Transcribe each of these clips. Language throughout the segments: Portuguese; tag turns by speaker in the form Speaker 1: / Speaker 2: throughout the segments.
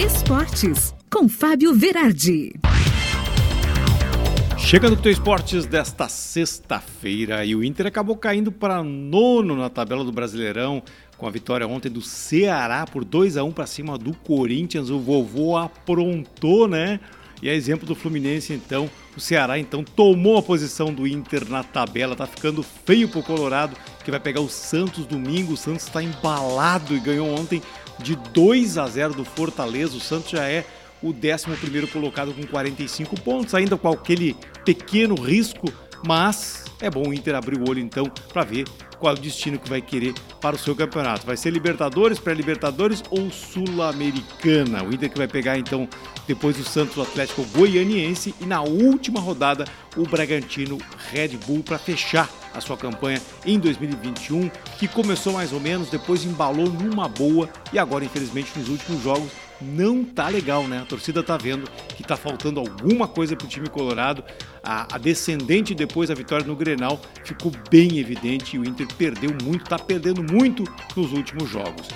Speaker 1: Esportes, com Fábio Verardi.
Speaker 2: Chega no Teu Esportes desta sexta-feira e o Inter acabou caindo para nono na tabela do Brasileirão com a vitória ontem do Ceará por 2 a 1 para cima do Corinthians. O vovô aprontou, né? E a exemplo do Fluminense, então, o Ceará então tomou a posição do Inter na tabela, tá ficando feio pro Colorado, que vai pegar o Santos domingo. O Santos está embalado e ganhou ontem de 2 a 0 do Fortaleza. O Santos já é o 11 colocado com 45 pontos, ainda com aquele pequeno risco, mas é bom o Inter abrir o olho então para ver qual é o destino que vai querer para o seu campeonato. Vai ser Libertadores, pré-Libertadores ou Sul-Americana? O Inter que vai pegar então depois o Santos Atlético Goianiense e na última rodada o Bragantino Red Bull para fechar a sua campanha em 2021, que começou mais ou menos, depois embalou numa boa e agora infelizmente nos últimos jogos não tá legal, né? A torcida tá vendo que tá faltando alguma coisa pro time colorado. A, a, descendente depois da vitória no Grenal ficou bem evidente e o Inter perdeu muito, tá perdendo muito nos últimos jogos.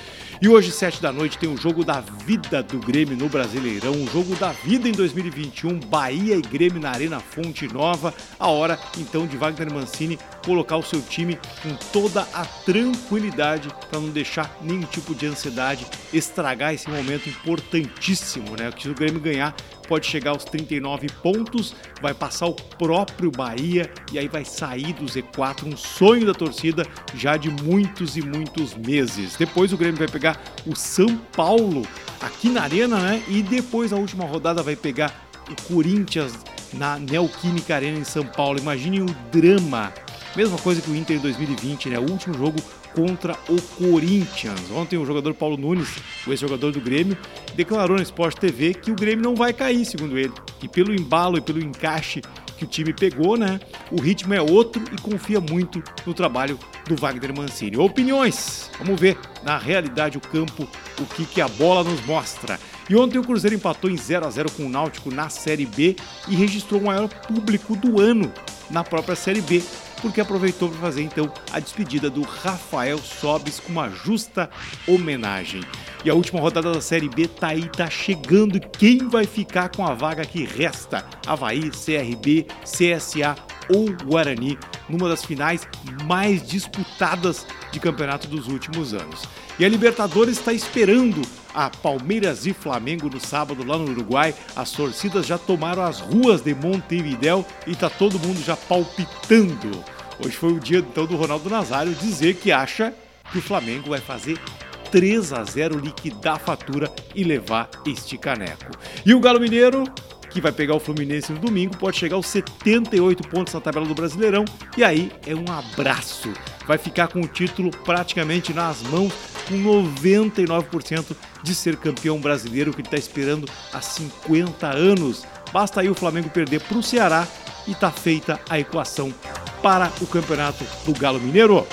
Speaker 2: E hoje, sete da noite, tem o jogo da vida do Grêmio no Brasileirão, o jogo da vida em 2021, Bahia e Grêmio na Arena Fonte Nova. A hora, então, de Wagner Mancini colocar o seu time com toda a tranquilidade para não deixar nenhum tipo de ansiedade estragar esse momento importantíssimo, né? Que se o Grêmio ganhar, pode chegar aos 39 pontos, vai passar o próprio Bahia e aí vai sair do Z4, um sonho da torcida já de muitos e muitos meses. Depois o Grêmio vai pegar o São Paulo aqui na Arena, né? E depois a última rodada vai pegar o Corinthians na Neoquímica Arena em São Paulo. Imagine o drama. Mesma coisa que o Inter em 2020, né? O último jogo contra o Corinthians. Ontem o jogador Paulo Nunes, o ex-jogador do Grêmio, declarou na Sport TV que o Grêmio não vai cair, segundo ele. E pelo embalo e pelo encaixe que o time pegou, né? O ritmo é outro e confia muito no trabalho do Wagner Mancini. Opiniões? Vamos ver na realidade o campo o que, que a bola nos mostra. E ontem o Cruzeiro empatou em 0 a 0 com o Náutico na Série B e registrou o maior público do ano na própria Série B porque aproveitou para fazer então a despedida do Rafael Sobis com uma justa homenagem. E a última rodada da Série B tá aí, tá chegando. Quem vai ficar com a vaga que resta? Havaí, CRB, CSA ou Guarani, numa das finais mais disputadas de campeonato dos últimos anos. E a Libertadores está esperando a Palmeiras e Flamengo no sábado lá no Uruguai. As torcidas já tomaram as ruas de Montevidéu e tá todo mundo já palpitando. Hoje foi o dia então do Ronaldo Nazário dizer que acha que o Flamengo vai fazer 3 a 0 liquidar a fatura e levar este caneco. E o Galo Mineiro que vai pegar o Fluminense no domingo, pode chegar aos 78 pontos na tabela do Brasileirão e aí é um abraço. Vai ficar com o título praticamente nas mãos, com 99% de ser campeão brasileiro que ele está esperando há 50 anos. Basta aí o Flamengo perder para o Ceará e tá feita a equação para o campeonato do Galo Mineiro.